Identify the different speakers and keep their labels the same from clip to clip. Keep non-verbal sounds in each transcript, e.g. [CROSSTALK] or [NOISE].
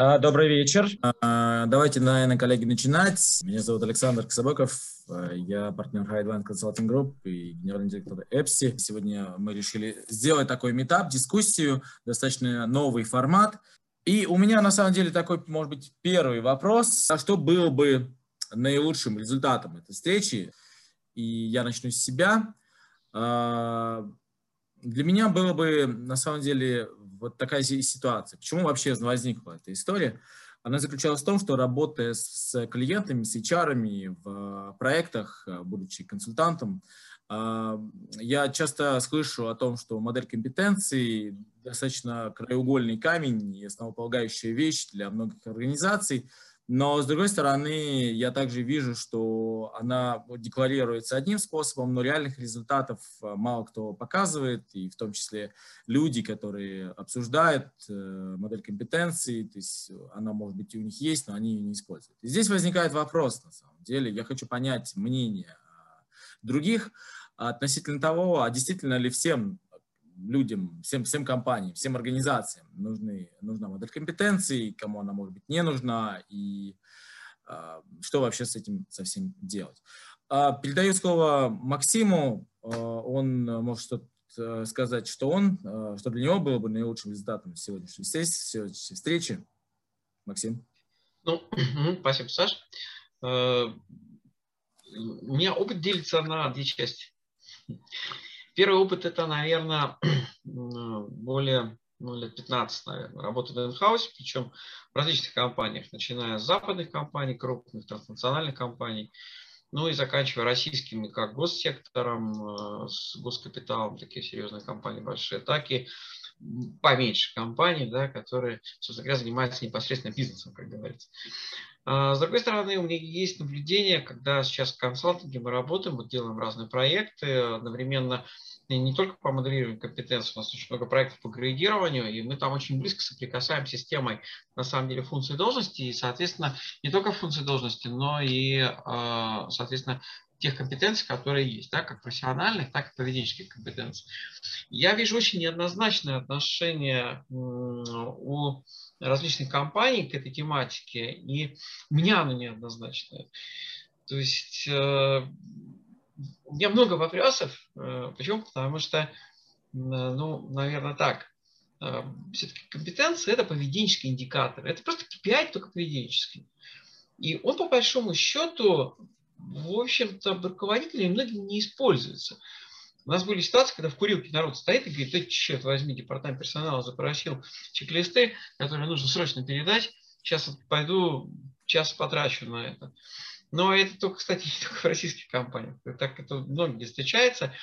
Speaker 1: А, добрый вечер. А, давайте, наверное, коллеги, начинать. Меня зовут Александр Кособоков. А, я партнер Highline Consulting Group и генеральный директор EPSI. Сегодня мы решили сделать такой метап, дискуссию, достаточно новый формат. И у меня, на самом деле, такой, может быть, первый вопрос. А что было бы наилучшим результатом этой встречи? И я начну с себя. Для меня было бы, на самом деле, вот такая ситуация. Почему вообще возникла эта история? Она заключалась в том, что работая с клиентами, с HR в проектах, будучи консультантом, а, я часто слышу о том, что модель компетенций достаточно краеугольный камень и основополагающая вещь для многих организаций – но, с другой стороны, я также вижу, что она декларируется одним способом, но реальных результатов э, мало кто показывает, и в том числе люди, которые обсуждают э, модель компетенций, то есть она, может быть, и у них есть, но они ее не используют. И здесь возникает вопрос, на самом деле, я хочу понять мнение других относительно того, а действительно ли всем людям, всем, всем компаниям, всем организациям нужны, нужна модель компетенций, кому она может быть не нужна и э, что вообще с этим совсем делать. Э, передаю слово Максиму, э, он может что-то сказать, что он, э, что для него было бы наилучшим результатом сегодняшней сегодняшней встречи. Максим.
Speaker 2: Ну, [CLEARS THROAT] спасибо, Саш. У меня опыт делится на две части. Первый опыт это, наверное, [CLEARS THROAT] более ну, лет 15, наверное, работы в инхаусе, причем в различных компаниях, начиная с западных компаний, крупных транснациональных компаний, ну и заканчивая российскими как госсектором, э, с госкапиталом, такие серьезные компании большие, так и поменьше компаний, да, которые, собственно говоря, занимаются непосредственно бизнесом, как говорится. А, с другой стороны, у меня есть наблюдение, когда сейчас в консалтинге мы работаем, мы делаем разные проекты, одновременно не только по моделированию компетенций, у нас очень много проектов по градированию, и мы там очень близко соприкасаемся с темой, на самом деле, функции должности, и, соответственно, не только функции должности, но и, а, соответственно, тех компетенций, которые есть, да, как профессиональных, так и поведенческих компетенций. Я вижу очень неоднозначное отношение у различных компаний к этой тематике, и у меня оно неоднозначное. То есть э, у меня много вопросов. Э, почему? Потому что, ну, наверное, так. Э, Все-таки компетенция – это поведенческий индикатор. Это просто KPI, только поведенческий. И он, по большому счету, в общем-то, руководителями многим не используется. У нас были ситуации, когда в курилке народ стоит и говорит, да черт возьми, департамент персонала запросил чек-листы, которые нужно срочно передать. Сейчас пойду час потрачу на это. Но это только, кстати, [LAUGHS] не только в российских компаниях. Так это многие встречается.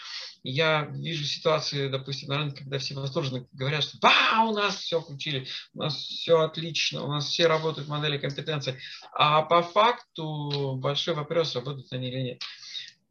Speaker 2: Я вижу ситуации, допустим, на рынке, когда все восторженно говорят, что да, у нас все включили, у нас все отлично, у нас все работают модели компетенции. А по факту большой вопрос, работают они или нет.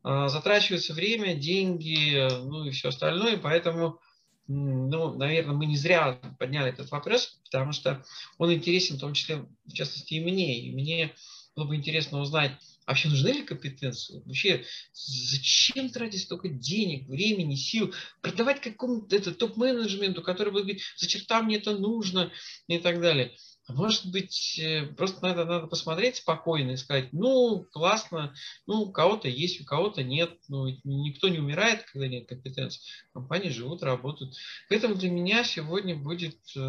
Speaker 2: А, затрачивается время, деньги, ну и все остальное, поэтому ну, наверное, мы не зря подняли этот вопрос, потому что он интересен в том числе, в частности, и мне. И мне было бы интересно узнать, а вообще нужны ли компетенции? Вообще, зачем тратить столько денег, времени, сил, продавать какому-то топ-менеджменту, который будет говорить, зачем мне это нужно и так далее. Может быть, э, просто надо, надо посмотреть спокойно и сказать, ну, классно, ну, у кого-то есть, у кого-то нет, ну, никто не умирает, когда нет компетенций. Компании живут, работают. Поэтому для меня сегодня будет э,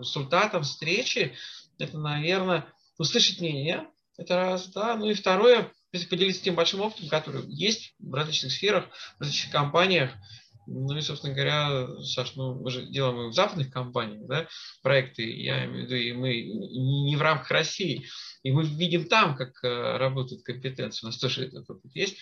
Speaker 2: результатом встречи, это, наверное, услышать мнение, это раз, да. Ну и второе, поделиться тем большим опытом, который есть в различных сферах, в различных компаниях. Ну и, собственно говоря, Саш, ну мы же делаем и в западных компаниях, да, проекты, я имею в виду, и мы не в рамках России, и мы видим там, как э, работают компетенции, у нас тоже этот опыт есть,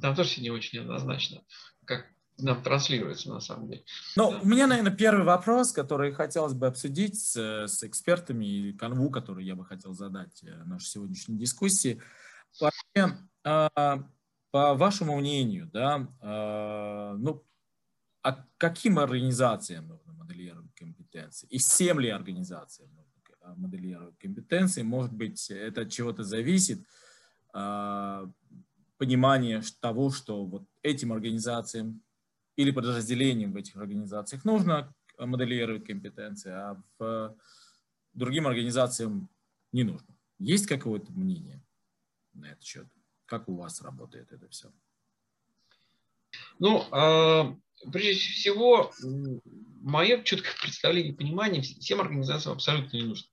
Speaker 2: там тоже не очень однозначно, как нам транслируется на самом деле.
Speaker 1: Ну, да. у меня, наверное, первый вопрос, который хотелось бы обсудить с, с экспертами и канву, который я бы хотел задать э, нашей сегодняшней дискуссии. Вообще, а, по вашему мнению, да, а, ну, а каким организациям нужно моделировать компетенции? И всем ли организациям нужно моделировать компетенции? Может быть, это от чего-то зависит? понимание того, что вот этим организациям или подразделениям в этих организациях нужно моделировать компетенции, а в другим организациям не нужно. Есть какое-то мнение на этот счет? Как у вас работает это все?
Speaker 2: Ну, э, прежде всего, мое четкое [LAUGHS] представление и понимание всем организациям абсолютно не нужно.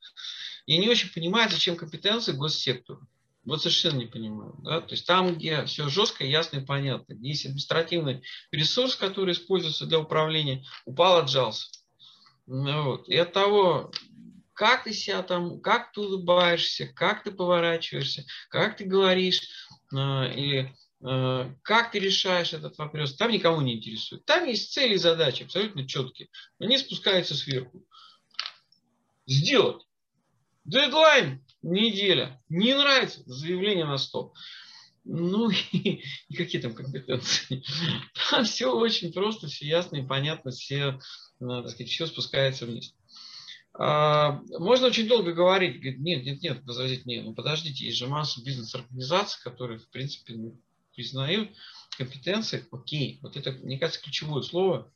Speaker 2: Я не очень понимаю, зачем компетенции госсектору. Вот совершенно не понимаю. Да? То есть там, где все жестко, ясно и понятно, есть административный ресурс, который используется для управления, упал, отжался. Ну вот. И от того, как ты себя там, как ты улыбаешься, как ты поворачиваешься, как ты говоришь, э, или э, как ты решаешь этот вопрос, там никого не интересует. Там есть цели и задачи абсолютно четкие. Они спускаются сверху. Сделать. Дедлайн неделя. Не нравится, заявление на стол. Ну [LAUGHS] и, и какие там компетенции? [LAUGHS] Там все очень просто, все ясно и понятно, все, э, так сказать, все спускается вниз. А, можно очень долго говорить, говорит, нет, нет, нет, возразить, нет, ну подождите, есть же масса бизнес-организаций, которые, в принципе, ну, признают компетенции, окей, вот это, мне кажется, ключевое слово,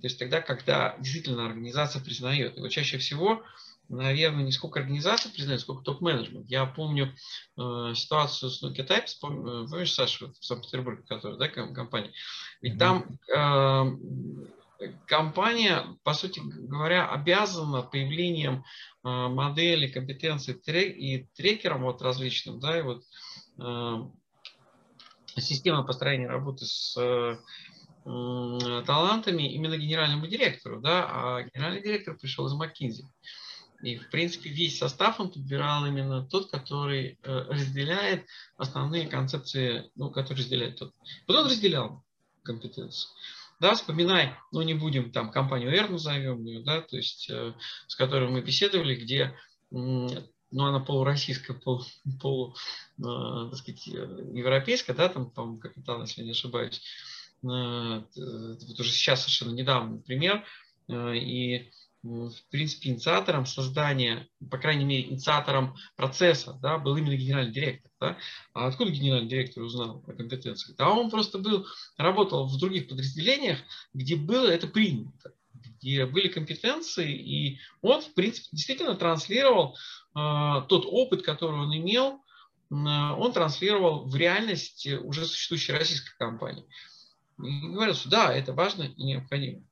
Speaker 2: то есть тогда, когда действительно организация признает. И вот чаще всего наверное, не сколько организация признает, сколько топ-менеджмент. Я помню э, ситуацию с Nokia Types, э, помнишь, Саша, в Санкт-Петербурге, которая, да, компания? Ведь там э, компания, по сути говоря, обязана появлением э, модели компетенций трек, и трекером вот различным, да, и вот э, система построения работы с э, талантами именно генеральному директору, да, а генеральный директор пришел из McKinsey. И, в принципе, весь состав он подбирал именно тот, который э, разделяет основные концепции, ну, который разделяет тот. Вот он разделял компетенции. Да, вспоминай, ну, не будем там компанию R назовем ее, да, то есть, э, с которой мы беседовали, где, ну, она полуроссийская, полу, полу э, так сказать, европейская, да, там, по-моему, капитан, если не ошибаюсь. Э, вот уже сейчас совершенно недавний пример. Э, и в принципе, инициатором создания, по крайней мере, инициатором процесса, да, был именно генеральный директор. Да? А откуда генеральный директор узнал о компетенциях? Да, он просто был, работал в других подразделениях, где было это принято, где были компетенции, и он, в принципе, действительно транслировал э, тот опыт, который он имел, э, он транслировал в реальность уже существующей российской компании. И говорил, что да, это важно и необходимо.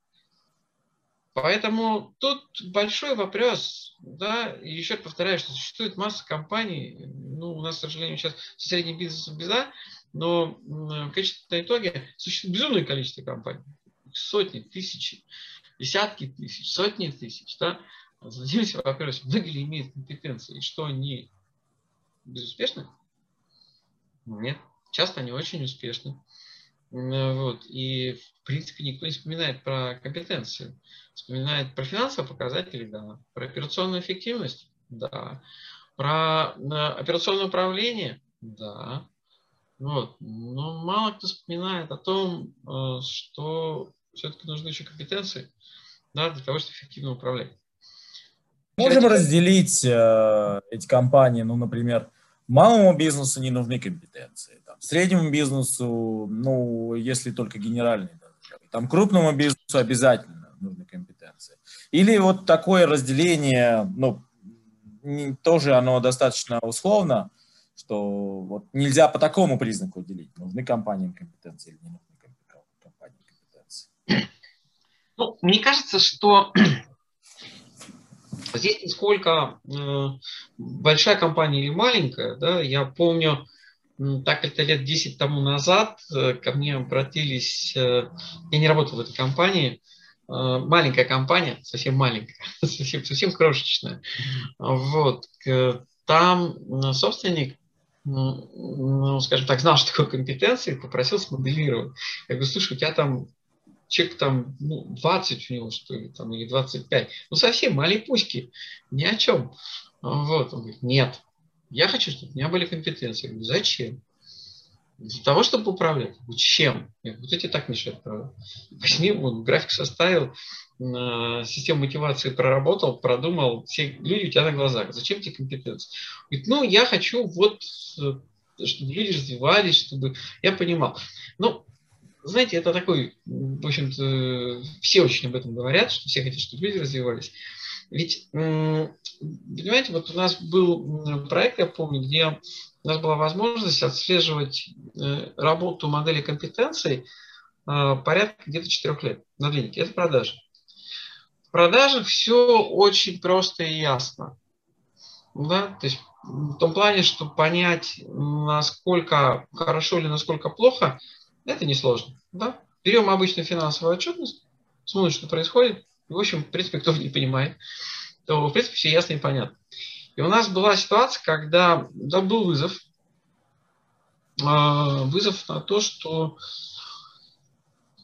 Speaker 2: Поэтому тут большой вопрос, да, еще повторяю, что существует масса компаний, ну, у нас, к сожалению, сейчас средний бизнес беда, но в конечном итоге существует безумное количество компаний, сотни, тысячи, десятки тысяч, сотни тысяч, да, зададимся вопрос, много ли имеют компетенции, и что они безуспешны? Нет, часто они очень успешны. Вот. И, в принципе, никто не вспоминает про компетенции. Вспоминает про финансовые показатели, да. Про операционную эффективность, да. Про операционное управление, да. Вот. Но мало кто вспоминает о том, э, что все-таки нужны еще компетенции да, для того, чтобы эффективно управлять.
Speaker 1: Можем разделить э, эти компании, ну, например, малому бизнесу не нужны компетенции среднему бизнесу, ну, если только генеральный, там крупному бизнесу обязательно нужны компетенции. Или вот такое разделение, ну, тоже оно достаточно условно, что вот нельзя по такому признаку делить, нужны компаниям компетенции или не нужны компаниям компетенции.
Speaker 2: Ну, мне кажется, что здесь не сколько э, большая компания или маленькая, да, я помню, так это лет 10 тому назад э, ко мне обратились, э, я не работал в этой компании, э, маленькая компания, совсем маленькая, [LAUGHS] совсем, совсем крошечная. Вот. Там собственник, ну, скажем так, знал, что такое компетенции, попросил смоделировать. Я говорю, слушай, у тебя там человек там ну, 20 у него, что ли, там, или 25. Ну, совсем малипуськи, ни о чем. Вот. Он говорит, нет, я хочу, чтобы у меня были компетенции. Я говорю, зачем? Для того, чтобы управлять. Чем? Я говорю, вот эти так мешают. Возьми, он график составил, систему мотивации проработал, продумал, все люди у тебя на глазах. Зачем тебе компетенции? Говорит, ну, я хочу вот, э, чтобы люди развивались, чтобы я понимал. Ну, знаете, это такой, в общем-то, все очень об этом говорят, что все хотят, чтобы люди развивались. Ведь, понимаете, вот у нас был проект, я помню, где у нас была возможность отслеживать э, работу модели компетенций э, порядка где-то 4 лет на клинике. Это продажи. В продажах все очень просто и ясно. Да? То есть в том плане, что понять, насколько хорошо или насколько плохо, это несложно. Да? Берем обычную финансовую отчетность, смотрим, что происходит. В общем, в принципе, кто не понимает, то, в принципе, все ясно и понятно. И у нас была ситуация, когда да, был вызов, а, вызов на то, что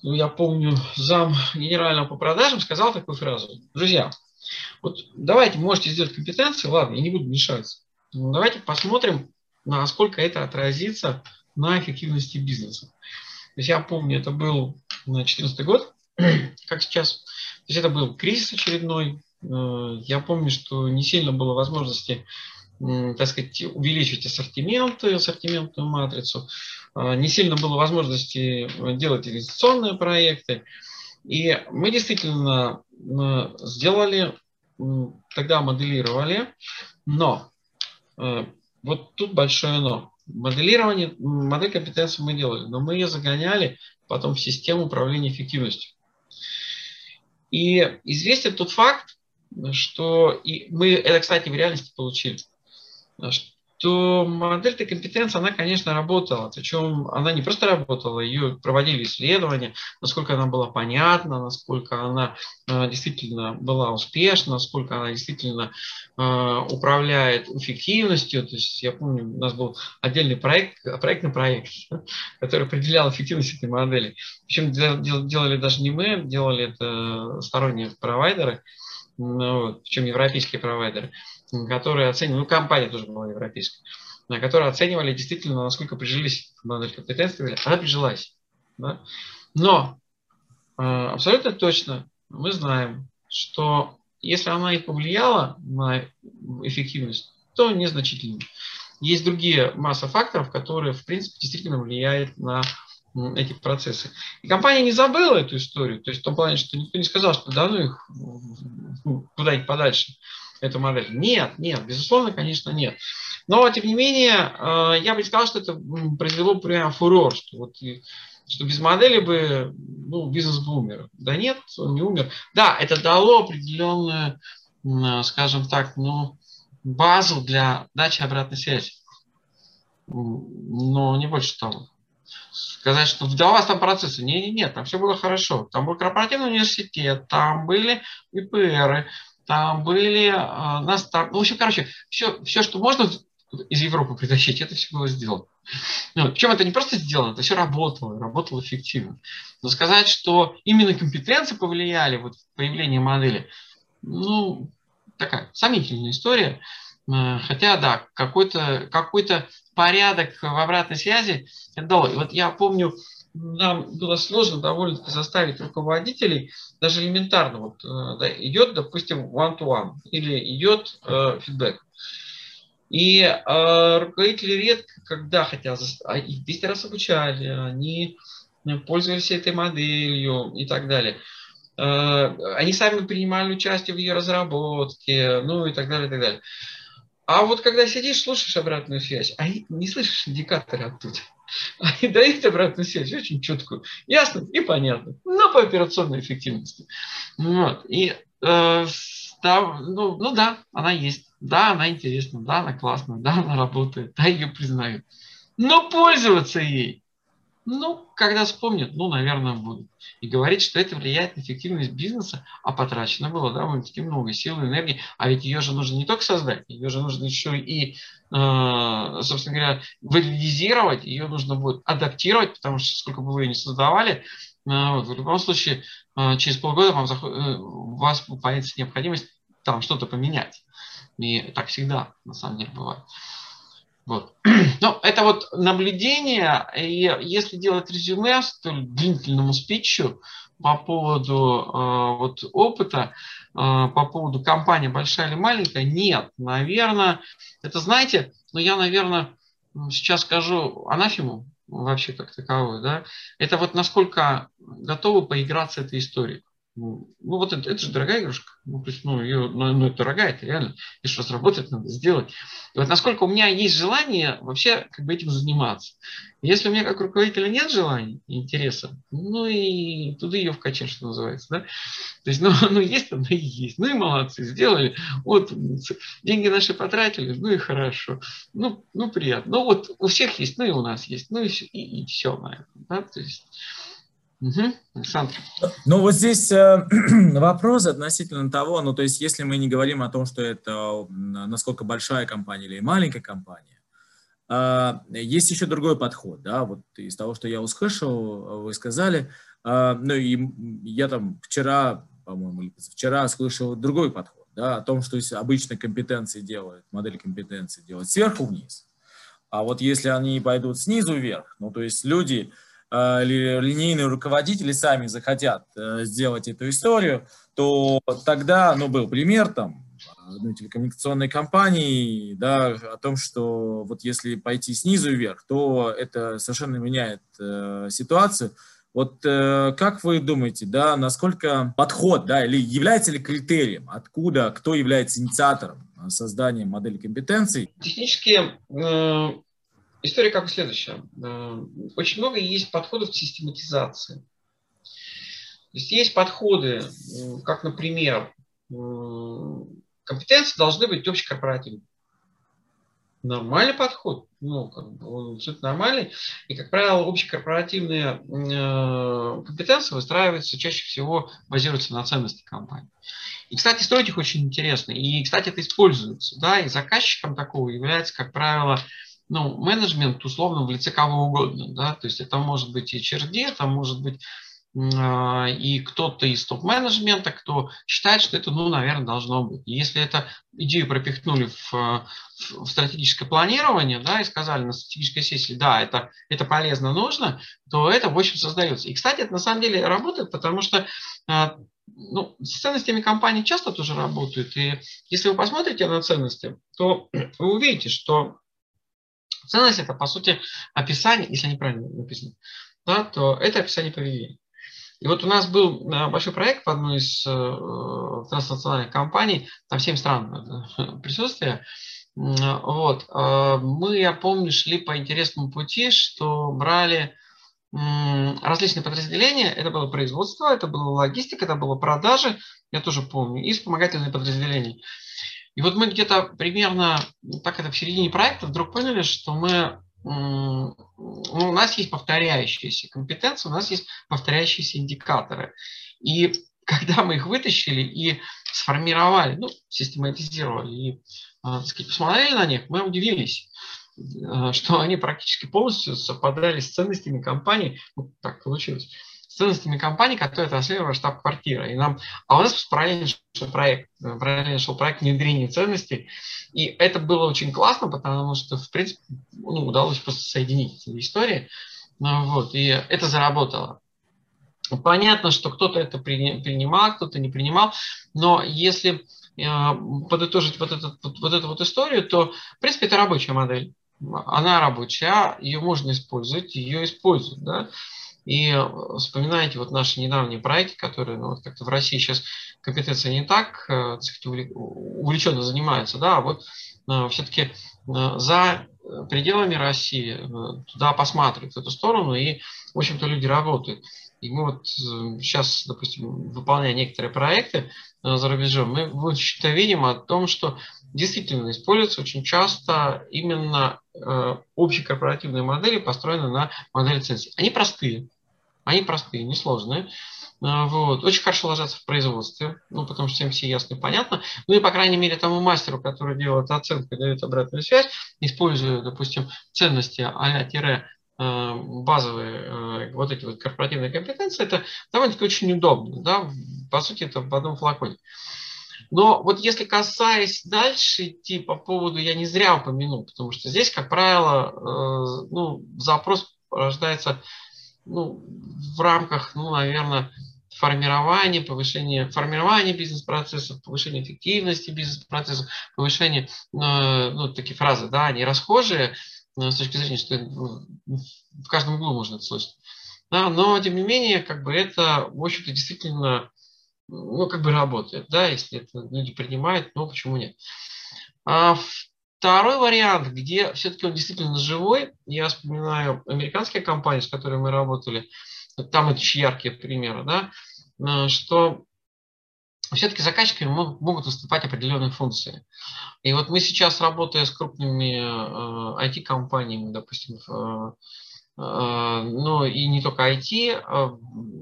Speaker 2: ну, я помню, зам генерального по продажам сказал такую фразу. Друзья, вот давайте, можете сделать компетенции, ладно, я не буду мешаться. Но давайте посмотрим, насколько это отразится на эффективности бизнеса. То есть я помню, это был 2014 год, [CLEARS THROAT] как сейчас. То есть это был кризис очередной. Э, я помню, что не сильно было возможности так сказать, увеличить ассортименты, ассортиментную матрицу. А, не сильно было возможности делать инвестиционные проекты. И мы действительно сделали, тогда моделировали, но э, вот тут большое но. Моделирование, модель компетенции мы делали, но мы ее загоняли потом в систему управления эффективностью. И известен тот факт, что и мы это, кстати, в реальности получили что модель этой компетенции, она, конечно, работала. Причем она не просто работала, ее проводили исследования, насколько она была понятна, насколько она э, действительно была успешна, насколько она действительно э, управляет эффективностью. То есть я помню, у нас был отдельный проект, проектный проект, [LAUGHS] который определял эффективность этой модели. Причем делали даже не мы, делали это сторонние провайдеры, ну, причем европейские провайдеры которые оценивали, ну, компания тоже была европейская, которые оценивали действительно, насколько прижились модель компетенции, она прижилась. Да? Но э, абсолютно точно мы знаем, что если она и повлияла на эффективность, то незначительно. Есть другие масса факторов, которые, в принципе, действительно влияют на эти процессы. И компания не забыла эту историю, то есть в том плане, что никто не сказал, что да ну их куда-нибудь подальше эту модель. Нет, нет, безусловно, конечно, нет. Но, тем не менее, э, я бы сказал, что это произвело прям фурор, что, вот, что без модели бы ну, бизнес бы умер. Да нет, он не умер. Да, это дало определенную, скажем так, ну, базу для дачи обратной связи. Но не больше того. Сказать, что да, у вас там процессы. Нет, нет, нет, там все было хорошо. Там был корпоративный университет, там были ИПРы, там были э, нас там, ну, в общем, короче, все, все, что можно из Европы притащить, это все было сделано. Ну, причем это не просто сделано, это все работало, работало эффективно. Но сказать, что именно компетенции повлияли вот в появление модели, ну, такая сомнительная история. Э, хотя, да, какой-то какой порядок в обратной связи это дало. И вот я помню, нам было сложно довольно заставить руководителей, даже элементарно, вот э, да, идет, допустим, one-to-one или идет э, фидбэк. И э, руководители редко, когда хотят, а их 200 раз обучали, они пользовались этой моделью и так далее. Э, они сами принимали участие в ее разработке, ну и так далее, и так далее. А вот когда сидишь, слушаешь обратную связь, а не слышишь индикаторы оттуда. [LAUGHS] Они дают обратную связь очень четкую, ясно и понятно, но по операционной эффективности. Вот. И э, да, ну, ну да, она есть, да, она интересна, да, она классная, да, она работает, да, ее признают. Но пользоваться ей ну, когда вспомнят, ну, наверное, будут. И говорить, что это влияет на эффективность бизнеса, а потрачено было довольно-таки много сил и энергии. А ведь ее же нужно не только создать, ее же нужно еще и, э, собственно говоря, валидизировать, ее нужно будет адаптировать, потому что сколько бы вы ее не создавали, э, вот, в любом случае, э, через полгода вам заход... у вас появится необходимость там что-то поменять. И так всегда, на самом деле, бывает. Вот. [CLEARS THROAT] Ну, это вот наблюдение, и если делать резюме столь длительному спичу по поводу э, вот опыта, э, по поводу компании большая или маленькая, нет, наверное, это знаете, ну я, наверное, сейчас скажу анафему вообще как таковой, да, это вот насколько готовы поиграться этой историей. Ну, вот это, это же дорогая игрушка. Ну, то есть, ну, ее, ну, ну, это дорогая, это реально. И что разработать надо сделать. И вот насколько у меня есть желание вообще как бы этим заниматься. Если у меня как руководителя нет желания и интереса, ну и туда ее вкачать, что называется. Да? То есть, ну, [LAUGHS] ну есть оно и есть. Ну и молодцы, сделали. Вот деньги наши потратили, ну и хорошо. Ну, ну приятно. Ну вот у всех есть, ну и у нас есть. Ну и, и, и все на этом. Да? То есть,
Speaker 1: Угу. Ну вот здесь э, [CLEARS THROAT] вопрос относительно того, ну то есть если мы не говорим о том, что это насколько большая компания или маленькая компания, э, есть еще другой подход, да, вот из того, что я услышал, вы сказали, э, ну и я там вчера, по-моему, вчера слышал другой подход, да, о том, что обычно компетенции делают, модели компетенции делают сверху вниз, а вот если они пойдут снизу вверх, ну то есть люди линейные руководители сами захотят э, сделать эту историю, то тогда, ну, был пример там одной телекоммуникационной компании, да, о том, что вот если пойти снизу вверх, то это совершенно меняет э, ситуацию. Вот э, как вы думаете, да, насколько подход, да, или является ли критерием, откуда, кто является инициатором создания модели компетенций?
Speaker 2: Технически э, История как следующая. Э, очень много есть подходов к систематизации. То есть есть подходы, как, например, компетенции должны быть общекорпоративными. Нормальный подход, ну, как бы он абсолютно нормальный. И, как правило, общекорпоративные э, компетенции выстраиваются чаще всего, базируются на ценности компании. И, кстати, строить их очень интересно. И, кстати, это используется. Да, и заказчиком такого является, как правило, ну, менеджмент условно в лице кого угодно, да, то есть это может быть и HRD, это может быть а, и кто-то из топ-менеджмента, кто считает, что это, ну, наверное, должно быть. Если это идею пропихнули в, в стратегическое планирование, да, и сказали на стратегической сессии, да, это, это полезно, нужно, то это, в общем, создается. И, кстати, это на самом деле работает, потому что а, ну, с ценностями компании часто тоже работают. И если вы посмотрите на ценности, то вы увидите, что Ценность это, по сути, описание, если неправильно написано, да, то это описание поведения. И вот у нас был большой проект в одной из э, транснациональных компаний, там 7 стран э, [LAUGHS] присутствия. Вот. Э, мы, я помню, шли по интересному пути, что брали различные подразделения. Это было производство, это была логистика, это было продажи, я тоже помню, и вспомогательные подразделения. И вот мы где-то примерно, так это в середине проекта, вдруг поняли, что мы ну, у нас есть повторяющиеся компетенции, у нас есть повторяющиеся индикаторы. И [LAUGHS] когда мы их вытащили и сформировали, ну, систематизировали и, а, так сказать, посмотрели на них, мы удивились, э, что они практически полностью совпадали с ценностями компании. Вот так получилось ценностями компании, которые транслировала штаб-квартира. И нам, а у нас параллельно шел проект, параллельно шел проект внедрения ценностей. И это было очень классно, потому что, в принципе, ну, удалось просто соединить эти истории. Ну, вот, и это заработало. Понятно, что кто-то это принимал, кто-то не принимал, но если э, подытожить вот, этот, вот, вот эту вот историю, то, в принципе, это рабочая модель. Она рабочая, ее можно использовать, ее используют. Да? И э, вспоминаете вот наши недавние проекты, которые ну, вот как-то в России сейчас компетенция не так, э, увлеченно занимаются, да, а вот э, все-таки за пределами России туда посматривают в эту сторону, и, в общем-то, люди работают. И мы вот сейчас, допустим, выполняя некоторые проекты за рубежом, мы в общем-то видим о том, что действительно используются очень часто именно общекорпоративные модели, построенные на модели ценностей. Они простые, они простые, несложные. А, вот. Очень хорошо ложатся в производстве, ну, потому что всем все ясно и понятно. Ну и, по крайней мере, тому мастеру, который делает оценку и дает обратную связь, используя, допустим, ценности а тире а, базовые а, вот эти вот корпоративные компетенции, это довольно-таки очень удобно. Да? По сути, это в одном флаконе. Но вот если касаясь дальше идти по поводу, я не зря упомянул, потому что здесь, как правило, э, ну, запрос рождается ну, в рамках, ну, наверное, формирования, повышения формирования бизнес-процессов, повышения эффективности бизнес-процессов, повышения, э, ну, такие фразы, да, они расхожие э, с точки зрения, что ну, в каждом углу можно это слышать. Да, но, тем не менее, как бы это, в общем-то, действительно ну, как бы работает, да, если это люди принимают, ну, почему нет. А второй вариант, где все-таки он действительно живой, я вспоминаю американские компании, с которыми мы работали, там очень яркие примеры, да, э, что все-таки заказчиками могут выступать определенные функции. И вот мы сейчас, работая с крупными э, IT-компаниями, допустим, э, э, но и не только IT, э,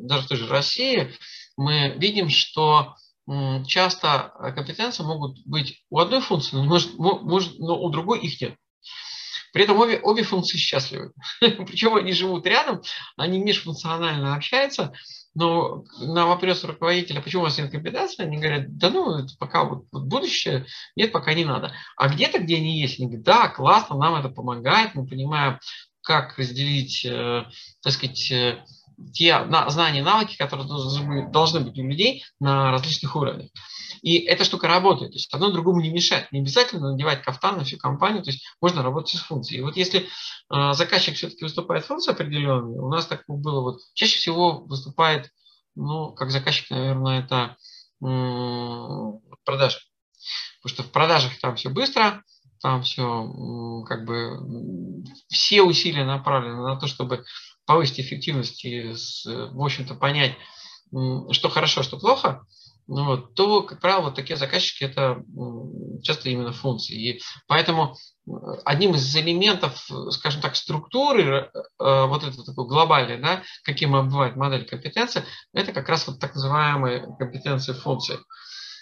Speaker 2: даже в той же России, мы видим, что э, часто компетенции могут быть у одной функции, но, может, может, но у другой их нет. При этом обе, обе функции счастливы. [LAUGHS] Причем они живут рядом, они межфункционально общаются, но на вопрос руководителя, почему у вас нет компетенции, они говорят, да ну, это пока вот, вот будущее, нет, пока не надо. А где-то, где они есть, они говорят, да, классно, нам это помогает, мы понимаем, как разделить, э, так сказать, э, те на, знания, навыки, которые должны быть у людей на различных уровнях. И эта штука работает. То есть одно другому не мешает. Не обязательно надевать кафтан на всю компанию. То есть можно работать с функцией. И вот если э, заказчик все-таки выступает функция определенная, у нас так было вот, чаще всего выступает, ну, как заказчик, наверное, это э, продажи. Потому что в продажах там все быстро, там все как бы все усилия направлены на то, чтобы повысить эффективность и, в общем-то, понять, что хорошо, что плохо, ну, то, как правило, вот такие заказчики это часто именно функции. И поэтому одним из элементов, скажем так, структуры, э, вот это такой глобальный, да, каким бывает модель компетенции, это как раз вот так называемые компетенции функции.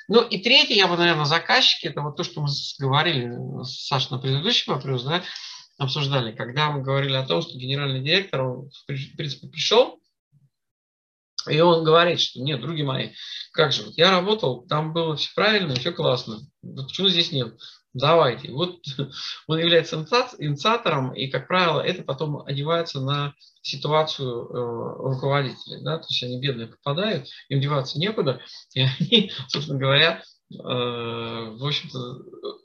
Speaker 2: Ну и третий, я бы, наверное, заказчики, это вот то, что мы говорили, Саша, на предыдущий вопрос, да, обсуждали, когда мы говорили о том, что генеральный директор, он, в принципе, пришел, и он говорит, что нет, други мои, как же, вот я работал, там было все правильно, все классно. Вот почему здесь нет? Давайте. Вот [LAUGHS] он является инициатором, и, как правило, это потом одевается на ситуацию э, руководителей. Да? То есть они бедные попадают, им деваться некуда, и они, [LAUGHS] собственно говоря, в общем-то,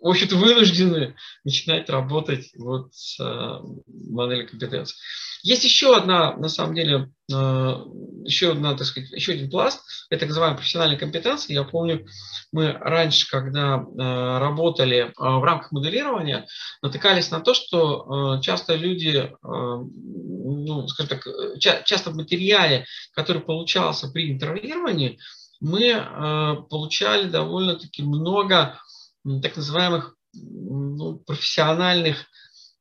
Speaker 2: в общем-то, вынуждены начинать работать вот с э, моделью компетенций. Есть еще одна, на самом деле, э, еще одна, так сказать, еще один пласт, это так называемая профессиональная компетенция. Я помню, мы раньше, когда э, работали э, в рамках моделирования, натыкались на то, что часто люди, ну, скажем так, часто в материале, который получался при интервьюировании, мы получали довольно-таки много так называемых ну, профессиональных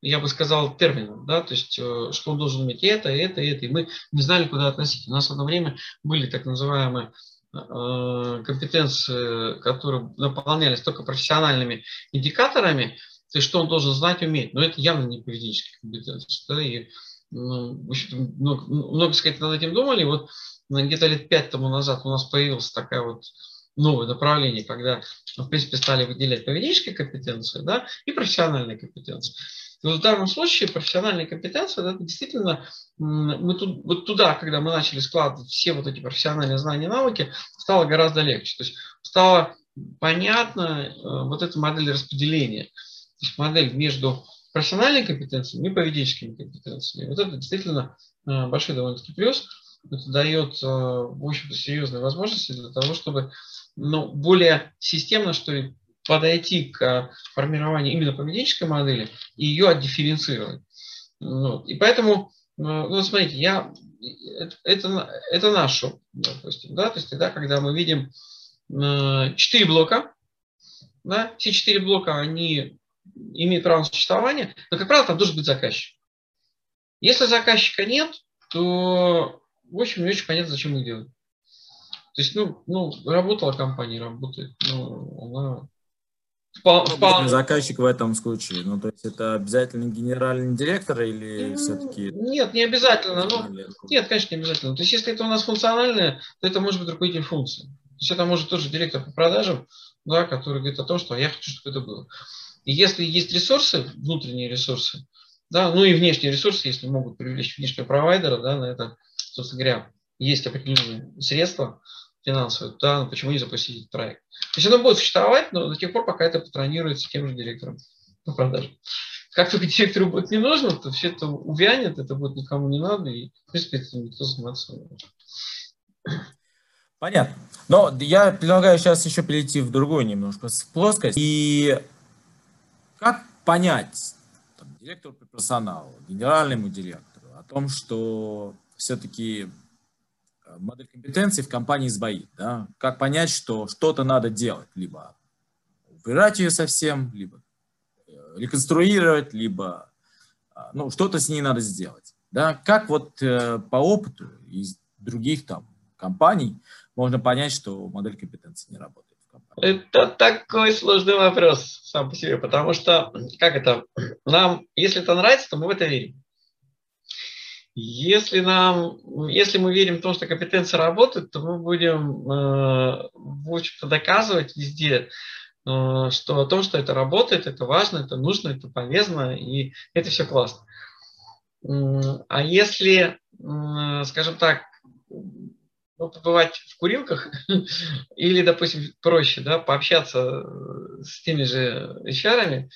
Speaker 2: я бы сказал, термином, да, то есть, э, что должен иметь это, это, это, и мы не знали, куда относить. У нас в одно время были так называемые э, компетенции, которые наполнялись только профессиональными индикаторами, то есть, что он должен знать, уметь. Но это явно не поведенческие компетенции. Да, и, много, много сказать, над этим думали. Вот где-то лет пять тому назад у нас появилась такая вот новое направление, когда, в принципе, стали выделять поведенческие компетенции да, и профессиональные компетенции. Но в данном случае профессиональные компетенции, да, действительно, мы тут, вот туда, когда мы начали складывать все вот эти профессиональные знания и навыки, стало гораздо легче. То есть стало понятно э, вот эта модель распределения. То есть модель между профессиональными компетенциями и поведенческими компетенциями. Вот это действительно э, большой довольно-таки плюс. Это дает, э, в общем-то, серьезные возможности для того, чтобы ну, более системно, что ли, подойти к формированию именно поведенческой модели и ее отдифференцировать. Вот. И поэтому, э, ну, смотрите, я, это, это, это наш шоп, допустим, да, то есть тогда, когда мы видим четыре блока, да, все четыре блока, они имеют право на существование, но, как правило, там должен быть заказчик. Если заказчика нет, то, в общем, не очень понятно, зачем их делать. То есть, ну, ну, работала компания, работает, ну, она
Speaker 1: Вполне. Заказчик в этом случае, ну то есть это обязательно генеральный директор или все-таки?
Speaker 2: Нет, не обязательно. Ну, нет, конечно, не обязательно. То есть если это у нас функциональное, то это может быть руководитель функции. То есть это может тоже директор по продажам, да, который говорит о том, что я хочу, чтобы это было. И если есть ресурсы, внутренние ресурсы, да, ну и внешние ресурсы, если могут привлечь внешнего провайдера, да, на это, собственно говоря, есть определенные средства, финансовую, да, ну, почему не запустить этот проект. То есть оно будет существовать, но до тех пор, пока это патронируется тем же директором по продаже. Как только директору будет не нужно, то все это увянет, это будет никому не надо, и, в принципе, это никто заниматься не может.
Speaker 1: Понятно. Но я предлагаю сейчас еще перейти в другую немножко плоскость. И как понять там, директору по персоналу, генеральному директору о том, что все-таки э, модель компетенции в компании сбоит. Да? Как понять, что что-то надо делать, либо убирать ее совсем, либо э, реконструировать, либо а, ну, что-то с ней надо сделать. Да? Как вот э, по опыту из других там компаний можно понять, что модель компетенции не работает?
Speaker 2: Это такой сложный вопрос сам по себе, потому что, как это, нам, если это нравится, то мы в это верим. Если, нам, если мы верим в то, что компетенция работает, то мы будем, э, в общем-то, доказывать везде, э, что о том, что это работает, это важно, это нужно, это полезно, и это все классно. А если, скажем так, ну, побывать в курилках [LAUGHS] или, допустим, проще, да, пообщаться э, с теми же HR,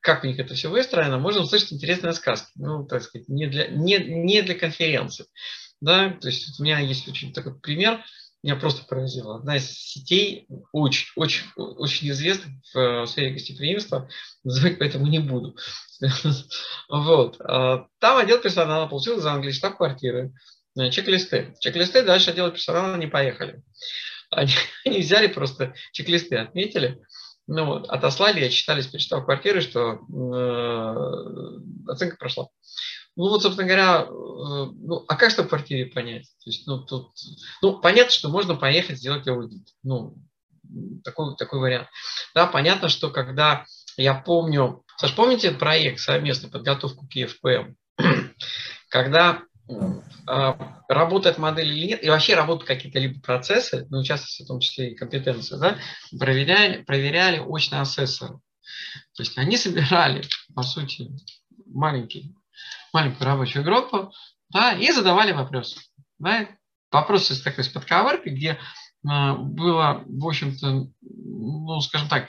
Speaker 2: как у них это все выстроено, можно услышать интересные сказки. Ну, так сказать, не для, не, не для конференции. Да? То есть у меня есть очень такой пример, меня просто поразило. Одна из сетей, очень, очень, очень известных в сфере гостеприимства, называть поэтому не буду. [LAUGHS] Вот. А там отдел персонала получил за английский штаб-квартиры Э, чек-листы. Чек-листы дальше отдела персонала не поехали. Они, [LAUGHS] они взяли просто чек-листы, отметили, ну вот, отослали, я читали, перечитал квартиры, что э, оценка прошла. Ну вот, собственно говоря, э, ну, а как что в квартире понять? То есть, ну, тут, ну, понятно, что можно поехать сделать аудит. Ну, такой, такой вариант. Да, понятно, что когда я помню, Саш, помните проект совместной подготовку к ЕФПМ? [CLEARS THROAT] когда а, работает модель или нет, и вообще работают какие-то либо процессы, ну, в частности, в том числе и компетенции, да, проверяли, проверяли очные асессоры. То есть они собирали, по сути, маленький, маленькую рабочую группу, да, и задавали вопросы. Да, вопросы с такой с подковыркой, где э, было, в общем-то, ну, скажем так,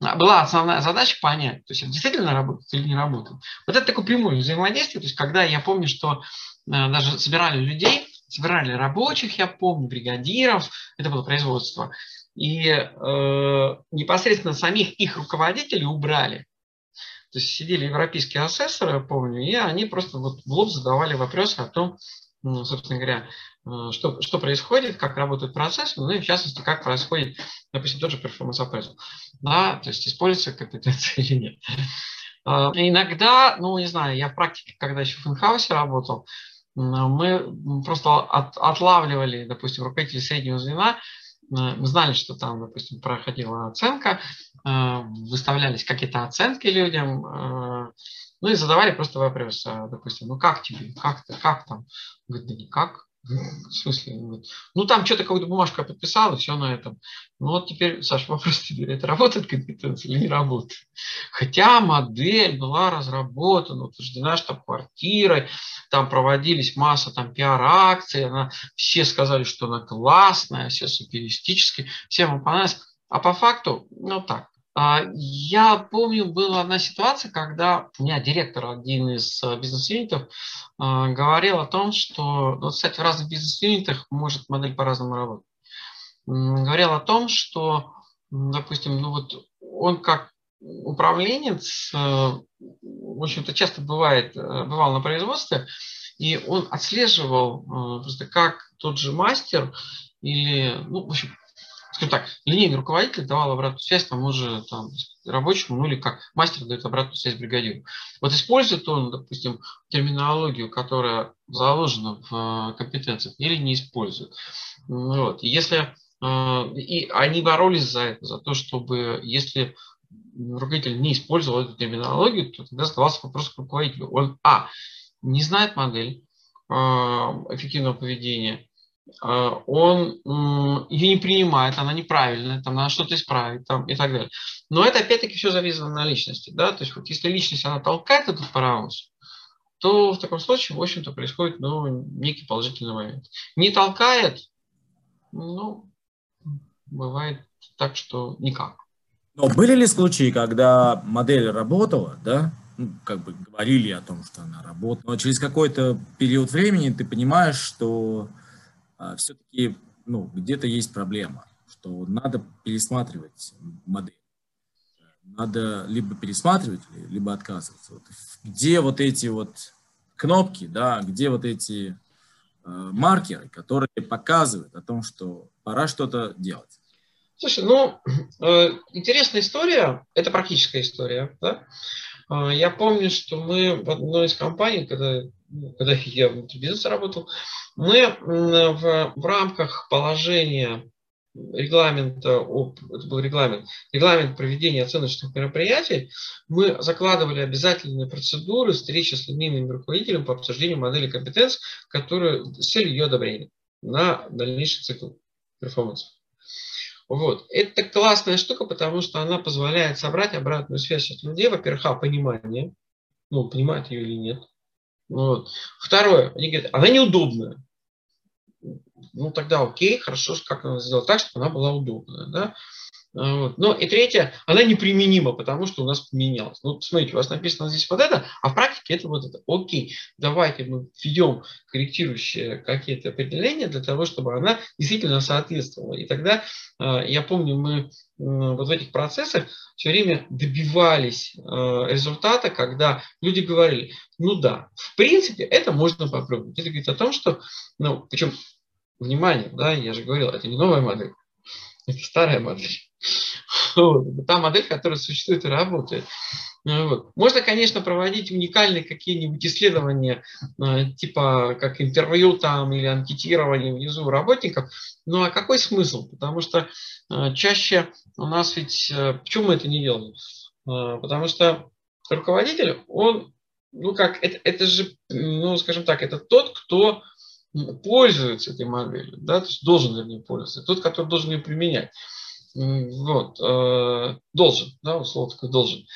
Speaker 2: была основная задача понять, то есть действительно работает или не работает. Вот это такое прямое взаимодействие, то есть когда я помню, что даже собирали людей, собирали рабочих, я помню, бригадиров, это было производство, и э, непосредственно самих их руководителей убрали. То есть сидели европейские асессоры, помню, и они просто вот в лоб задавали вопросы о том, ну, собственно говоря, э, что, что происходит, как работают процессы, ну и в частности, как происходит, допустим, тот же performance appraisal. Да, то есть используется компетенция или нет. Э, иногда, ну, не знаю, я в практике, когда еще в инхаусе работал, мы просто от, отлавливали, допустим, руководителей среднего звена, мы знали, что там, допустим, проходила оценка, э, выставлялись какие-то оценки людям, э, ну и задавали просто вопрос, э, допустим, ну как тебе, как ты, как там? Говорит, да никак. [LAUGHS] В смысле? Ну, там что-то какую-то бумажку я подписал, и все на этом. Ну, вот теперь, Саша, вопрос [LAUGHS] тебе, это работает компетенция или не работает? Хотя модель была разработана, утверждена штаб-квартирой, там проводились масса там пиар-акций, она, все сказали, что она классная, все суперистические, всем понравилось. А по факту, ну так, я помню, была одна ситуация, когда у меня директор, один из э, бизнес-юнитов, а, говорил о том, что, ну, кстати, в разных бизнес-юнитах может модель по-разному работать. Говорил о том, что, допустим, ну вот он как управленец, э, в общем-то, часто бывает, э, бывал на производстве, и он отслеживал просто как тот же мастер или, ну, в общем, скажем так, линейный руководитель давал обратную связь тому же там, рабочему, ну или как мастер дает обратную связь бригадиру. Вот использует он, допустим, терминологию, которая заложена в э, компетенциях, или не использует. Вот. Если э, и они боролись за это, за то, чтобы если руководитель не использовал эту терминологию, то тогда задавался вопрос к руководителю. Он, а, не знает модель э, эффективного поведения, он ее не принимает, она неправильная, там надо что-то исправить там, и так далее. Но это опять-таки все зависит на личности. Да? То есть вот если личность она толкает этот паровоз, то в таком случае, в общем-то, происходит ну, некий положительный момент. Не толкает, ну, бывает так, что никак.
Speaker 1: Но были ли случаи, когда модель работала, да, ну, как бы говорили о том, что она работала, но через какой-то период времени ты понимаешь, что все-таки ну, где-то есть проблема, что надо пересматривать модель. Надо либо пересматривать, либо отказываться. Вот где вот эти вот кнопки, да, где вот эти э, маркеры, которые показывают о том, что пора что-то делать.
Speaker 2: Слушай, ну, э, интересная история, это практическая история, да? Э, я помню, что мы в одной из компаний, когда, когда я внутри бизнеса работал, мы в, в рамках положения регламента, это был регламент, регламент проведения оценочных мероприятий, мы закладывали обязательные процедуры встречи с линейным руководителем по обсуждению модели компетенций, которые с целью ее одобрения на дальнейший цикл перформанса. Вот. Это классная штука, потому что она позволяет собрать обратную связь от людей. Во-первых, а, понимание. Ну, понимать ее или нет. Вот. Второе, они говорят, она неудобная ну тогда окей, хорошо, как она сделать так, чтобы она была удобная. Да? А, вот. Ну и третье, она неприменима, потому что у нас поменялось. Ну, смотрите, у вас написано здесь вот это, а в практике это вот это. Окей, давайте мы введем корректирующие какие-то определения для того, чтобы она действительно соответствовала. И тогда, а, я помню, мы вот в этих процессах все время добивались а, результата, когда люди говорили, ну да, в принципе, это можно попробовать. Это говорит о том, что, ну, причем внимание, да, я же говорил, это не новая модель, это старая модель. Вот, та модель, которая существует и работает. Ну вот. Можно, конечно, проводить уникальные какие-нибудь исследования, э, типа как интервью там или анкетирование внизу работников, ну а какой смысл? Потому что э, чаще у нас ведь... Э, почему мы это не делаем? Потому что руководитель, он, ну как, это, это же, ну скажем так, это тот, кто пользуется этой моделью, да, то есть должен вернее пользоваться, тот, который должен ее применять. Вот, э, должен, да, условно такой должен.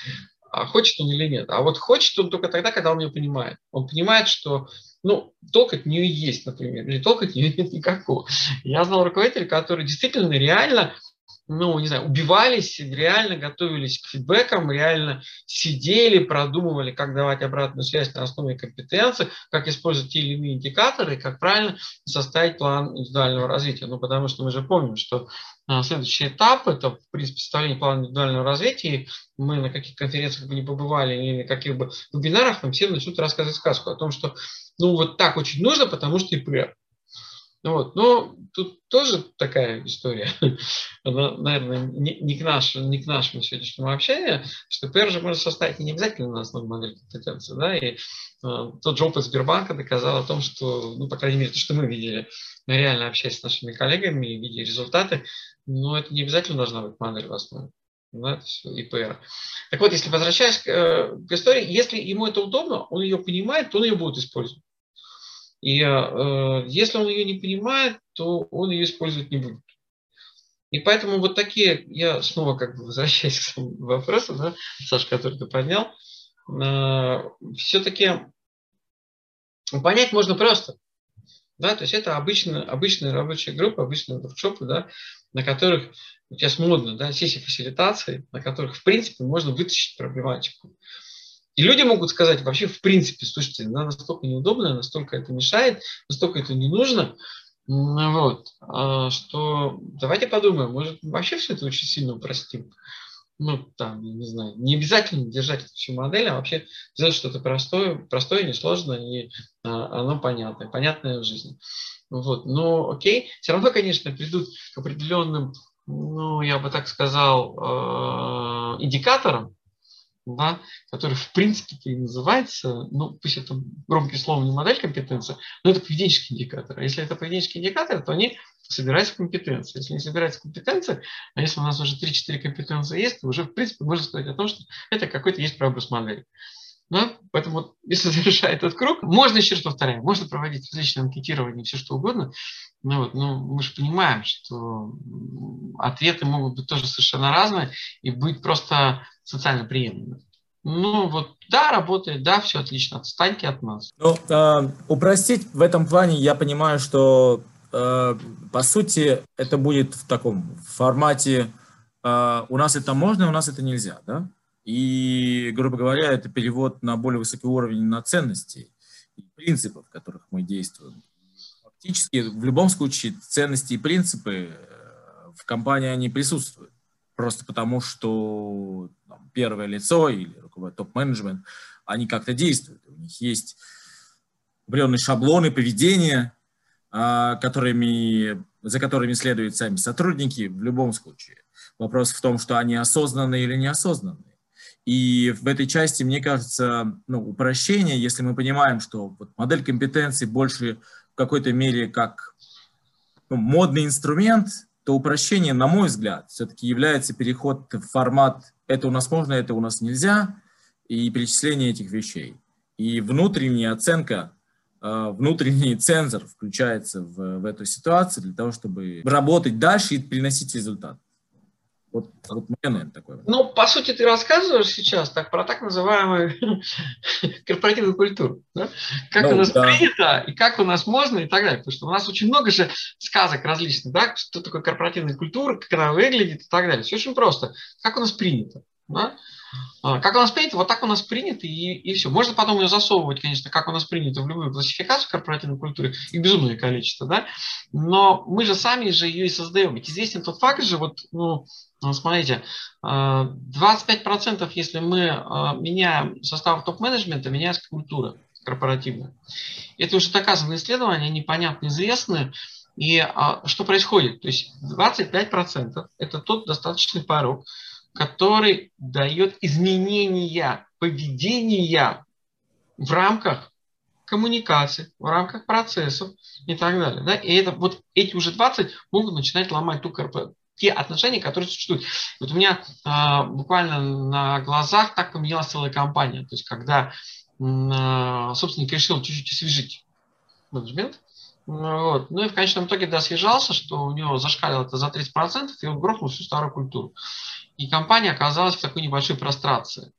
Speaker 2: А хочет он или нет. А вот хочет он только тогда, когда он ее понимает. Он понимает, что ну, толк от нее есть, например, или толк от нее [LAUGHS] нет никакого. Я знал руководителя, который действительно реально ну, не знаю, убивались, реально готовились к фидбэкам, реально сидели, продумывали, как давать обратную связь на основе компетенций, как использовать те или иные индикаторы, как правильно составить план индивидуального развития. Ну, потому что мы же помним, что а, следующий этап – это, в принципе, составление плана индивидуального развития. Мы на каких конференциях бы не побывали или на каких бы вебинарах, нам все начнут рассказывать сказку о том, что ну вот так очень нужно, потому что ИПР. Вот. Но тут тоже такая история, [LAUGHS] она, наверное, не, не, к нашему, не к нашему сегодняшнему общению, что ПР же можно составить не обязательно на основе модели компетенции. Да? И э, тот же опыт Сбербанка доказал о том, что, ну, по крайней мере, то, что мы видели, реально общаясь с нашими коллегами и видя результаты, но это не обязательно должна быть модель в основе. Да, ИПР. Так вот, если возвращаясь к, э, к истории, если ему это удобно, он ее понимает, то он ее будет использовать. И э, если он ее не понимает, то он ее использовать не будет. И поэтому вот такие, я снова как бы возвращаюсь [LAUGHS] к вопросу, да, Саша, который ты поднял, э, все-таки понять можно просто. Да, то есть это обычная, обычная рабочая группа, обычные воркшопы, да, на которых сейчас модно, да, сессии фасилитации, на которых, в принципе, можно вытащить проблематику. И люди могут сказать вообще в принципе, слушайте, она настолько неудобная, настолько это мешает, настолько это не нужно, вот, а, что давайте подумаем, может вообще все это очень сильно упростим. Ну, там, я не знаю, не обязательно держать эту всю модель, а вообще сделать что-то простое, простое, несложное, и а, оно понятное, понятное в жизни. Вот, но окей, все равно, конечно, придут к определенным, ну, я бы так сказал, э, индикаторам, да, который в принципе и называется, ну пусть это громким словом не модель компетенции, но это поведенческий индикатор. А если это поведенческий индикатор, то они собираются компетенции. Если не собираются компетенции, а если у нас уже 3-4 компетенции есть, то уже в принципе можно сказать о том, что это какой-то есть прообраз модели. Да? Поэтому, если [LAUGHS] завершать этот круг, можно, еще раз повторяю, можно проводить различные анкетирования, все что угодно, ну, вот, но мы же понимаем, что ответы могут быть тоже совершенно разные и быть просто социально приемлемы. Ну вот, да, работает, да, все отлично, отстаньте от нас.
Speaker 1: Ну, э, упростить в этом плане, я понимаю, что, э, по сути, это будет в таком формате, э, у нас это можно, у нас это нельзя, да? И, грубо говоря, это перевод на более высокий уровень на ценности и принципов, в которых мы действуем Фактически, в любом случае, ценности и принципы э, в компании они присутствуют. Просто потому, что там, первое лицо или топ-менеджмент, они как-то действуют. У них есть определенные шаблоны поведения, а, которыми, за которыми следуют сами сотрудники в любом случае. Вопрос в том, что они осознанные или неосознанные. И в этой части, мне кажется, ну, упрощение, если мы понимаем, что вот модель компетенции больше в какой-то мере как ну, модный инструмент, то упрощение, на мой взгляд, все-таки является переход в формат «это у нас можно, это у нас нельзя» и перечисление этих вещей. И внутренняя оценка, а, внутренний цензор включается в, в эту ситуацию для того, чтобы работать дальше и приносить результат. Вот, вот мне, наверное, такое.
Speaker 2: Ну, по сути, ты рассказываешь сейчас так про так называемую [LAUGHS] корпоративную культуру. Да? Как ну, у нас да. принято, и как у нас можно, и так далее. Потому что у нас очень много же сказок различных, да, что такое корпоративная культура, как она выглядит и так далее. Все очень просто. Как у нас принято. Да? А, как у нас принято, вот так у нас принято, и, и все. Можно потом ее засовывать, конечно, как у нас принято в любую классификацию корпоративной культуры, и безумное количество, да, но мы же сами же ее и создаем. Ведь известен тот факт же, вот, ну, смотрите, 25%, а, если мы а, меняем состав топ-менеджмента, меняется культура корпоративная. Это уже доказанные исследования, они понятны, известны. И а, что происходит? То есть 25% это тот достаточный порог, который дает изменения поведения в рамках коммуникации, в рамках процессов и так далее. Да? И это, вот эти уже 20 могут начинать ломать ту корпорацию те отношения, которые существуют. Вот у меня а, буквально на глазах так поменялась целая компания. То есть, когда а, собственник решил чуть-чуть освежить менеджмент, вот. Ну и в конечном итоге да, съезжался, что у него зашкалило это за 30%, и он грохнул всю старую культуру. И компания оказалась в такой небольшой прострации.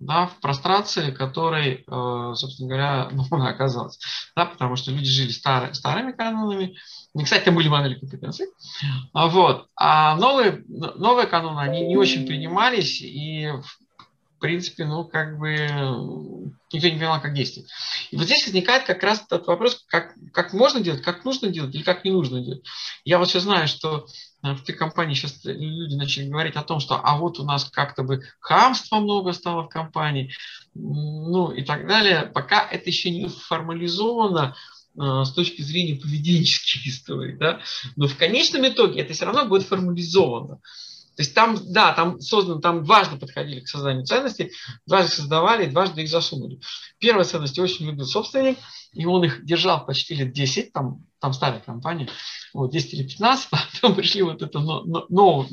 Speaker 2: Да, в прострации, которой, э, собственно говоря, [LAUGHS] ну, она оказалась. Да, потому что люди жили старые, старыми канонами. И, кстати, там были модели компетенций. А вот. А новые, новые каноны, они не очень принимались, и в принципе, ну, как бы никто не понимал, как действовать. И вот здесь возникает как раз этот вопрос, как, как можно делать, как нужно делать или как не нужно делать. Я вот сейчас знаю, что в той компании сейчас люди начали говорить о том, что а вот у нас как-то бы хамства много стало в компании, ну и так далее. Пока это еще не формализовано, э, с точки зрения поведенческих [LAUGHS] историй, да, но в конечном итоге это все равно будет формализовано. То есть там, да, там создано, там дважды подходили к созданию ценностей, дважды создавали дважды их засунули. Первая ценность очень любил собственник, и он их держал почти лет 10, там, там старая компания, вот, 10 или 15, [LAUGHS] потом пришли вот это новый,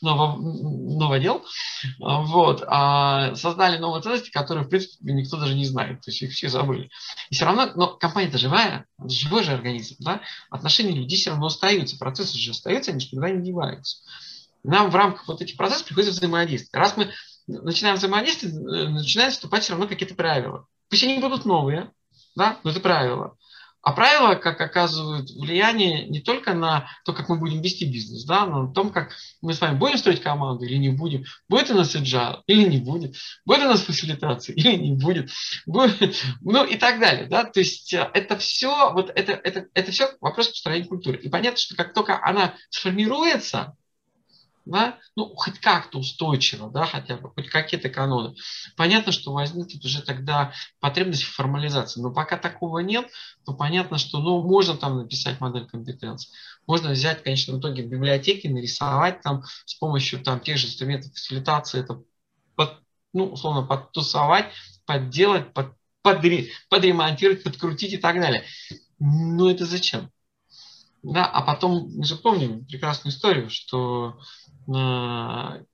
Speaker 2: новый, новый отдел, вот, а создали новые ценности, которые, в принципе, никто даже не знает, то есть их все забыли. И все равно, но компания-то живая, живой же организм, да, отношения людей все равно остаются, процессы же остаются, они же никуда не деваются нам в рамках вот этих процессов приходится взаимодействовать. Раз мы начинаем взаимодействовать, э, начинают вступать все равно какие-то правила. Пусть они будут новые, да, но это правила. А правила, как оказывают влияние не только на то, как мы будем вести бизнес, да, но на том, как мы с вами будем строить команду или не будем, будет у нас agile или не будет, будет у нас фасилитация или не будет, будет ну и так далее. Да? То есть э, это все, вот это, это, это все вопрос построения культуры. И понятно, что как только она сформируется, да, ну, хоть как-то устойчиво, да, хотя бы, хоть какие-то каноны. Понятно, что возникнет уже тогда потребность в формализации. Но пока такого нет, то понятно, что, ну, можно там написать модель компетенций. Можно взять, в конечном итоге, в библиотеке, нарисовать там с помощью там тех же инструментов фасилитации, это, под, ну, условно, подтусовать, подделать, под, подре, подремонтировать, подкрутить и так далее. Но это зачем? Да, а потом мы же помним прекрасную историю, что э,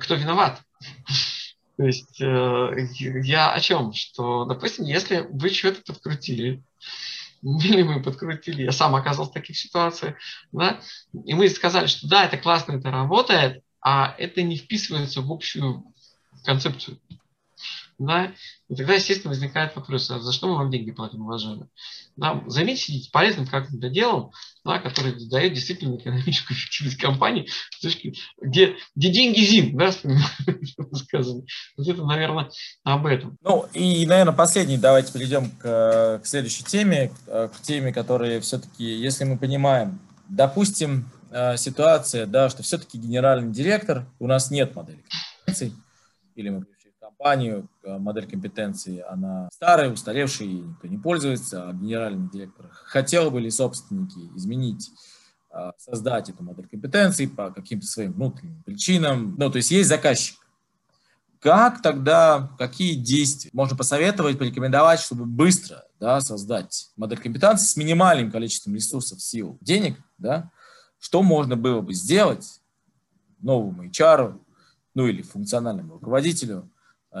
Speaker 2: кто виноват. [LAUGHS] То есть э, я о чем? Что, допустим, если вы что-то подкрутили, [LAUGHS] или мы подкрутили, я сам оказался в таких ситуациях, да, и мы сказали, что да, это классно, это работает, а это не вписывается в общую концепцию. Да? И тогда, естественно, возникает вопрос, а за что мы вам деньги платим, уважаемые? Да? Займитесь полезным как-то делом, да, который дает действительно экономическую эффективность компании, где, где деньги зим, да, [LAUGHS] сказано. Вот это, наверное, об этом.
Speaker 1: Ну и, наверное, последний, давайте перейдем к, к следующей теме, к теме, которая все-таки, если мы понимаем, допустим, э, ситуация, да, что все-таки генеральный директор, у нас нет модели или мы компанию, э, модель компетенции, она старая, устаревшая, никто не пользуется, а генеральный директор хотел бы ли собственники изменить э, создать эту модель компетенций по каким-то своим внутренним причинам. Ну, то есть есть заказчик. Как тогда, какие действия можно посоветовать, порекомендовать, чтобы быстро да, создать модель компетенции с минимальным количеством ресурсов, сил, денег, да, что можно было бы сделать новому HR, ну или функциональному руководителю,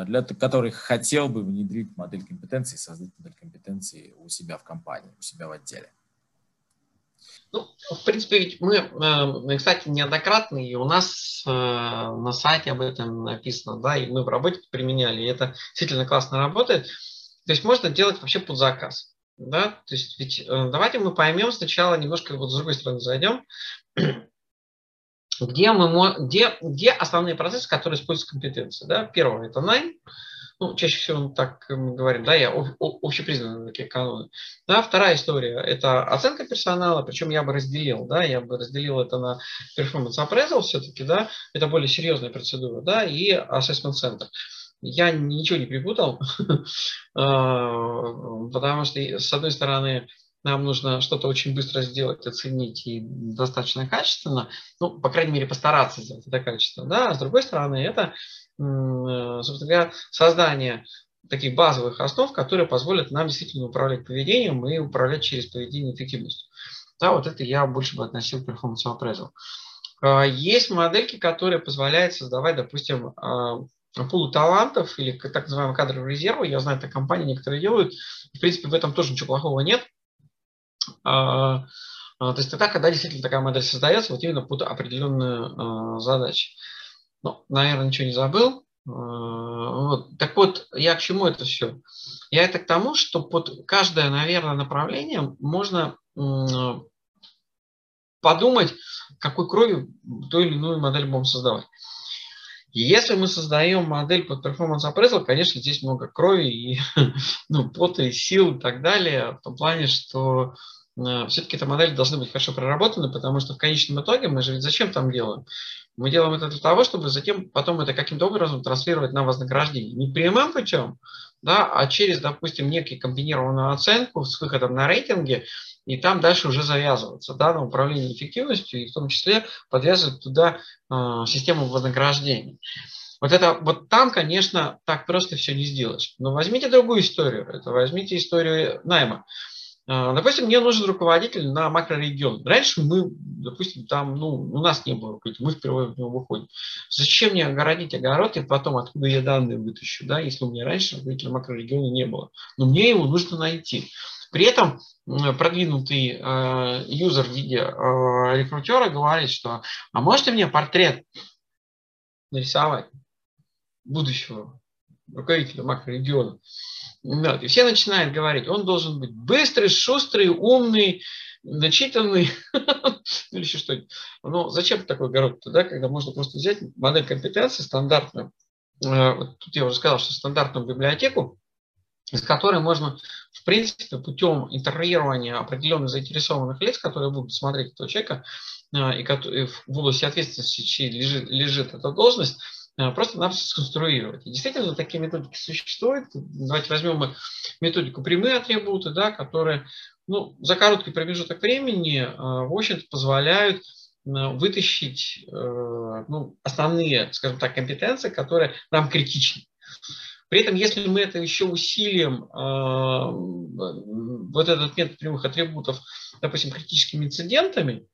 Speaker 1: для который хотел бы внедрить модель компетенции, создать модель компетенции у себя в компании, у себя в отделе.
Speaker 2: Ну, в принципе, ведь мы, э, кстати, неоднократно, и у нас э, на сайте об этом написано, да, и мы в работе применяли, и это действительно классно работает. То есть можно делать вообще под заказ. Да? То есть ведь давайте мы поймем сначала немножко вот с другой стороны зайдем где, мы, где, где основные процессы, которые используют компетенции. Да? Первое – это найм. Ну, чаще всего так мы говорим, да, я общепризнанные такие каноны. Да, вторая история – это оценка персонала, причем я бы разделил, да, я бы разделил это на performance appraisal все-таки, да, это более серьезная процедура, да, и assessment center. Я ничего не припутал, [LAUGHS] а, потому что, с одной стороны, нам нужно что-то очень быстро сделать, оценить и достаточно качественно, ну, по крайней мере, постараться сделать это качественно, да, а с другой стороны, это, собственно говоря, создание таких базовых основ, которые позволят нам действительно управлять поведением и управлять через поведение эффективностью. Да, вот это я больше бы относил к performance appraisal. А, есть модельки, которые позволяют создавать, допустим, а, пулу талантов или так называемые кадровые резервы. Я знаю, это компании некоторые делают. В принципе, в этом тоже ничего плохого нет. А, а, то есть тогда, когда действительно такая модель создается, вот именно под определенную а, задачу. Ну, наверное, ничего не забыл. Вот. Так вот, я к чему это все? Я это к тому, что под каждое, наверное, направление можно подумать, какой кровью ту или иную модель будем создавать. Если мы создаем модель под performance appraisal, конечно, здесь много крови и [LAUGHS] ну, пота и сил и так далее, в том плане, что все-таки эта модель должна быть хорошо проработана, потому что в конечном итоге мы же ведь зачем там делаем? Мы делаем это для того, чтобы затем потом это каким-то образом транслировать на вознаграждение. Не прямым путем, да, а через, допустим, некую комбинированную оценку с выходом на рейтинге, и там дальше уже завязываться да, на управление эффективностью, и в том числе подвязывать туда э, систему вознаграждения. Вот это вот там, конечно, так просто все не сделаешь. Но возьмите другую историю. Это возьмите историю найма. А, допустим, мне нужен руководитель на макрорегион. Раньше мы, допустим, там, ну, у нас не было руководителя, мы впервые в него выходим. Зачем мне огородить огород и потом откуда я данные вытащу, да, если у меня раньше руководителя макрорегиона не было. Но мне его нужно найти. При этом продвинутый э, юзер в виде э, рекрутера говорит, что а можете мне портрет нарисовать будущего руководителя макрорегиона? Да, и все начинают говорить, он должен быть быстрый, шустрый, умный, начитанный, [LAUGHS] или еще что-нибудь. Но зачем такой город да, когда можно просто взять модель компетенции стандартную, э, вот тут я уже сказал, что стандартную библиотеку, из которой можно, в принципе, путем интервьюирования определенных заинтересованных лиц, которые будут смотреть этого человека, э, и в области ответственности, чьей лежит, лежит эта должность, просто надо сконструировать. И действительно, такие методики существуют. Давайте возьмем мы методику прямые атрибуты, да, которые ну, за короткий промежуток времени, э, в общем-то, позволяют э, вытащить ну, основные, скажем так, компетенции, которые нам критичны. При этом, если мы это еще усилим, вот этот метод прямых атрибутов, допустим, критическими инцидентами,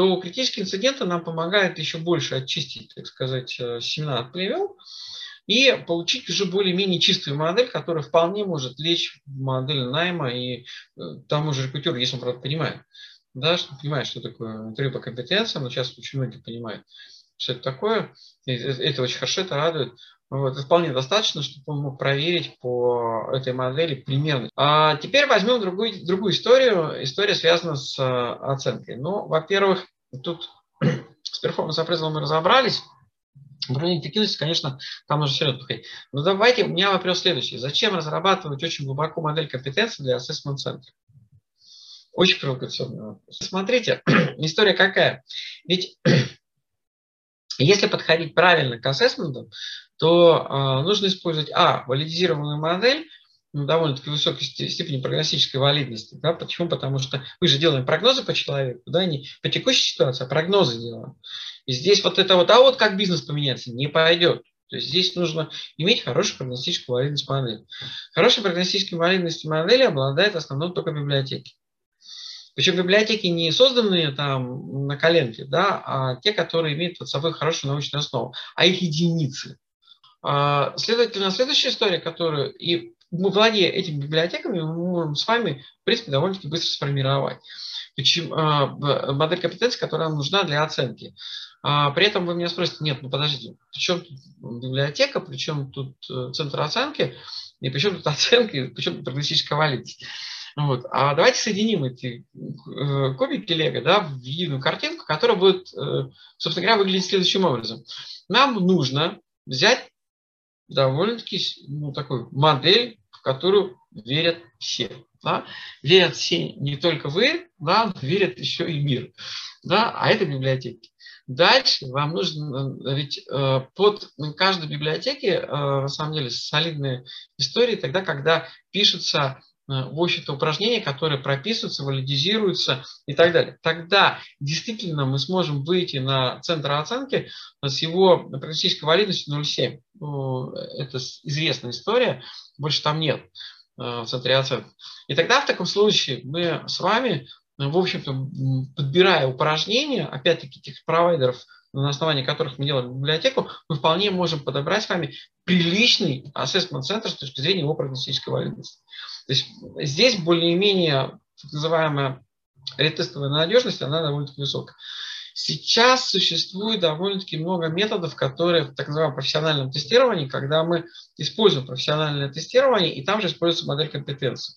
Speaker 2: то критические инциденты нам помогают еще больше очистить, так сказать, э, семена от плевел и получить уже более-менее чистую модель, которая вполне может лечь в модель найма и э, тому же рекрутеру, если он, правда, понимает. Да, что понимает, что такое интервью по компетенциям, но сейчас очень многие понимают, что это такое. Это очень хорошо, это радует. Вот, вполне достаточно, чтобы он мог проверить по этой модели примерно. А теперь возьмем другую, другую историю. История связана с а, оценкой. Ну, во-первых, тут [CLEARS THROAT] с перформанс appraisal мы разобрались. Управление эффективности, конечно, там нужно серьезно подходить. Но давайте, у меня вопрос следующий. Зачем разрабатывать очень глубоко модель компетенции для assessment центра? Очень провокационный вопрос. Смотрите, [CLEARS THROAT] история какая. Ведь если подходить правильно к ассессментам, то э, нужно использовать, а, валидизированную модель, ну, довольно-таки высокой степени прогностической валидности. Да? Почему? Потому что мы же делаем прогнозы по человеку, да, не по текущей ситуации, а прогнозы делаем. И здесь вот это вот, а вот как бизнес поменяться, не пойдет. То есть здесь нужно иметь хорошую прогностическую валидность модели. Хорошей прогностической валидностью модели обладает в только библиотеки. Причем библиотеки не созданные там на коленке, да, а те, которые имеют под собой хорошую научную основу, а их единицы. А, следовательно, следующая история, которую и мы, владея этими библиотеками, мы можем с вами, в принципе, довольно-таки быстро сформировать. Почему, а, модель компетенции, которая нужна для оценки. А, при этом вы меня спросите, нет, ну подождите, при чем тут библиотека, при чем тут э, центр оценки, и при чем тут оценка, и при чем тут прогностическая валидность. Вот. А давайте соединим эти э, кубики Лего да, в единую картинку, которая будет, э, собственно говоря, выглядеть следующим образом. Нам нужно взять довольно-таки ну, такую модель, в которую верят все. Да? Верят все не только вы, да, верят еще и мир. Да? А это библиотеки. Дальше вам нужно, э, ведь э, под каждой библиотеке, э, на самом деле, солидные истории тогда, когда пишется в общем-то упражнения, которые прописываются, валидизируются и так далее. Тогда действительно мы сможем выйти на центр оценки с его практической валидностью 0,7. Ну, это известная история, больше там нет э, в центре оценки. И тогда в таком случае мы с вами, в общем-то, подбирая упражнения, опять-таки тех провайдеров, на основании которых мы делаем библиотеку, мы вполне можем подобрать с вами приличный ассессмент-центр с точки зрения его прогностической валидности. То есть здесь более-менее так называемая ретестовая надежность, она довольно-таки высокая. Сейчас существует довольно-таки много методов, которые в так называемом профессиональном тестировании, когда мы используем профессиональное тестирование, и там же используется модель компетенции.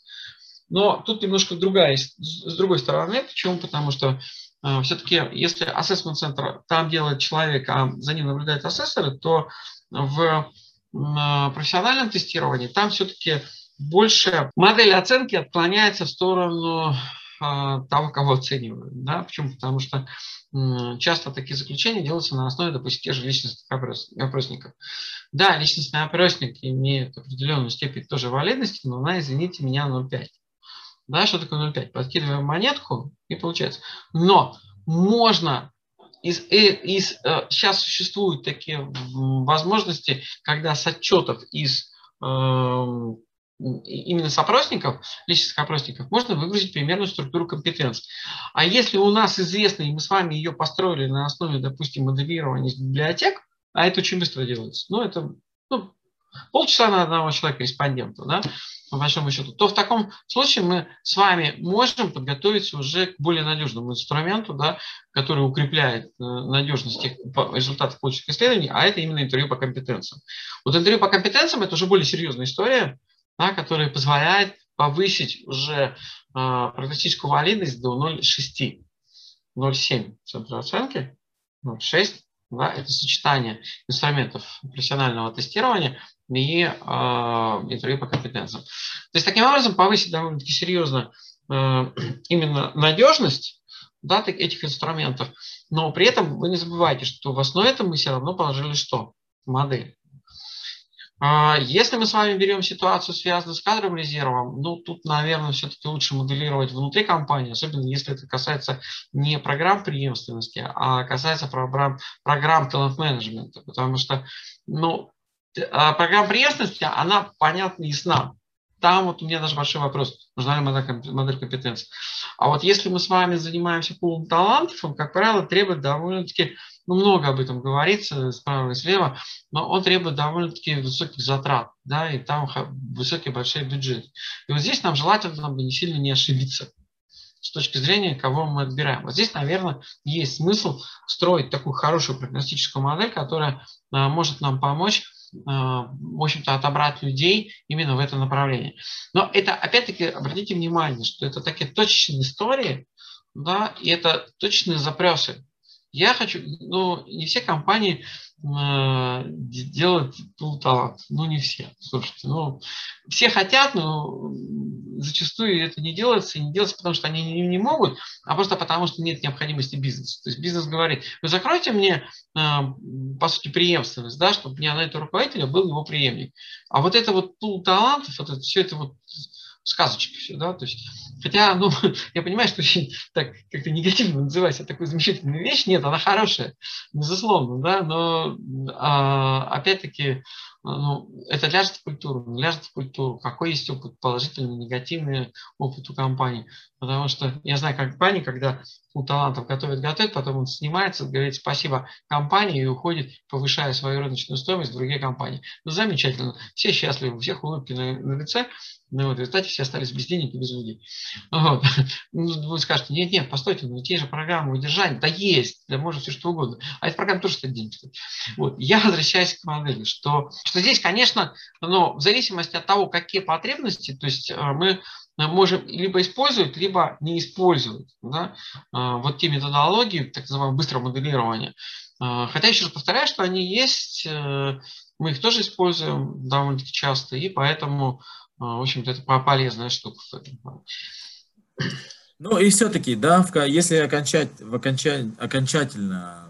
Speaker 2: Но тут немножко другая, с другой стороны. Почему? Потому что э, все-таки, если assessment центр там делает человек, а за ним наблюдают ассессоры, то в э, профессиональном тестировании там все-таки больше модель оценки отклоняется в сторону а, того, кого оценивают. Да? Почему? Потому что часто такие заключения делаются на основе, допустим, тех же личностных опросников. Да, личностный опросник имеет определенную степень тоже валидности, но она, извините меня, 0,5. Да, что такое 0,5? Подкидываем монетку и получается. Но можно из, из, э, сейчас существуют такие возможности, когда с отчетов из эм, именно с опросников, личных опросников, можно выгрузить примерную структуру компетенций. А если у нас известно, и мы с вами ее построили на основе, допустим, моделирования библиотек, а это очень быстро делается, ну, это ну, полчаса на одного человека-респондента, да, по большому счету, то в таком случае мы с вами можем подготовиться уже к более надежному инструменту, да, который укрепляет э, надежность результатов полученных исследований, а это именно интервью по компетенциям. Вот интервью по компетенциям – это уже более серьезная история, да, который позволяет повысить уже э, прогностическую валидность до 0,6, 0,7 центра оценки, 0,6, да, это сочетание инструментов профессионального тестирования и э, интервью по компетенциям. То есть таким образом повысить довольно-таки серьезно э, именно надежность да, этих инструментов, но при этом вы не забывайте, что в основе этого мы все равно положили что? Модель. А, если мы с вами берем ситуацию, связанную с кадровым резервом, ну, тут, наверное, все-таки лучше моделировать внутри компании, особенно если это касается не программ преемственности, а касается программ, программ талант-менеджмента, потому что, ну, а, программа преемственности, она понятна и ясна. Там вот у меня даже большой вопрос, нужна ли модель компетенции. А вот если мы с вами занимаемся пулом талантов, он, как правило, требует довольно-таки ну, много об этом говорится справа и слева, но он требует довольно-таки высоких затрат, да, и там высокий большой бюджет. И вот здесь нам желательно бы не сильно не ошибиться с точки зрения, кого мы отбираем. Вот здесь, наверное, есть смысл строить такую хорошую прогностическую модель, которая а, может нам помочь в общем-то, отобрать людей именно в это направление. Но это, опять-таки, обратите внимание, что это такие точечные истории, да, и это точные запросы. Я хочу, ну, не все компании э, делают пул талант, ну, не все, слушайте, ну, все хотят, но зачастую это не делается, и не делается, потому что они не, не могут, а просто потому, что нет необходимости бизнеса. То есть бизнес говорит, вы закройте мне, э, по сути, преемственность, да, чтобы меня на этого руководителя был его преемник. А вот это вот пул талантов, вот это, все это вот сказочка все, да, то есть, хотя, ну, [LAUGHS] я понимаю, что очень так как-то негативно называть это такую замечательную вещь, нет, она хорошая, безусловно, да, но а, опять-таки, ну, это ляжет в культуру, ляжет в культуру, какой есть опыт, положительный, негативный опыт у компании, потому что я знаю компании, когда у талантов готовят, готовят, потом он снимается, говорит спасибо компании и уходит, повышая свою рыночную стоимость в другие компании. Ну, замечательно, все счастливы, у всех улыбки на, на лице, ну, вот, в результате все остались без денег и без людей. Вот. [LAUGHS] Ну, вы скажете, нет, нет, постойте, ну, те же программы удержания, да есть, да может все что угодно. А эта программа тоже стоит денег. Вот. Я возвращаюсь к модели, что, что здесь, конечно, но в зависимости от того, какие потребности, то есть э, мы можем либо использовать, либо не использовать да, э, вот те методологии, так называемого быстрого моделирования. Э, хотя еще раз повторяю, что они есть, мы их тоже используем довольно-таки часто, и поэтому а, в общем-то, это полезная штука.
Speaker 1: Ну и все-таки, да, если окончать, в окончать, окончательно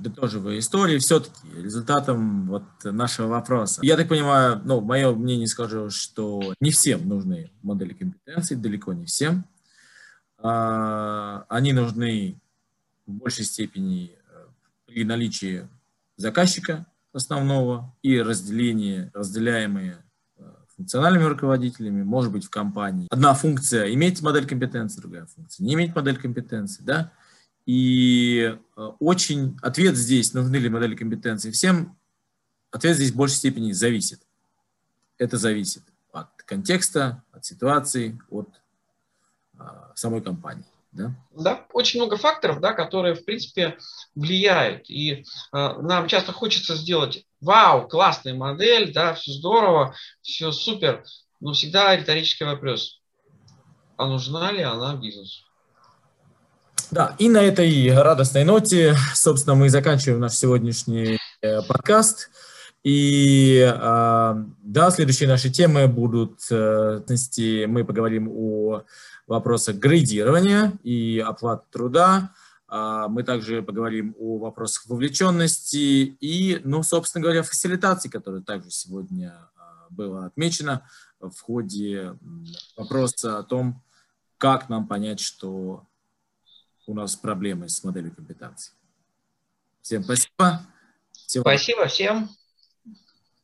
Speaker 1: подытоживая истории, все-таки результатом вот нашего вопроса. Я так понимаю, ну, мое мнение скажу, что не всем нужны модели компетенций, далеко не всем. А, они нужны в большей степени э, при наличии заказчика основного и разделение, разделяемые функциональными руководителями, может быть, в компании. Одна функция иметь модель компетенции, другая функция не иметь модель компетенции, да. И э, очень ответ здесь, нужны ли модели компетенции всем, ответ здесь в большей степени зависит. Это зависит от контекста, от ситуации, от а, самой компании. Да?
Speaker 2: да, очень много факторов, да, которые, в принципе, влияют. И э, нам часто хочется сделать вау, классная модель, да, все здорово, все супер, но всегда риторический вопрос, а нужна ли она бизнесу?
Speaker 1: Да, и на этой радостной ноте, собственно, мы заканчиваем наш сегодняшний э, подкаст. И э, да, следующие наши темы будут, э, мы поговорим о вопросах градирования и оплаты труда, а, мы также поговорим о вопросах вовлеченности и, ну, собственно говоря, фасилитации, которая также сегодня а, была отмечена в ходе вопроса о том, как нам понять, что у нас проблемы с моделью компетенций. Всем спасибо.
Speaker 2: Всего спасибо всем.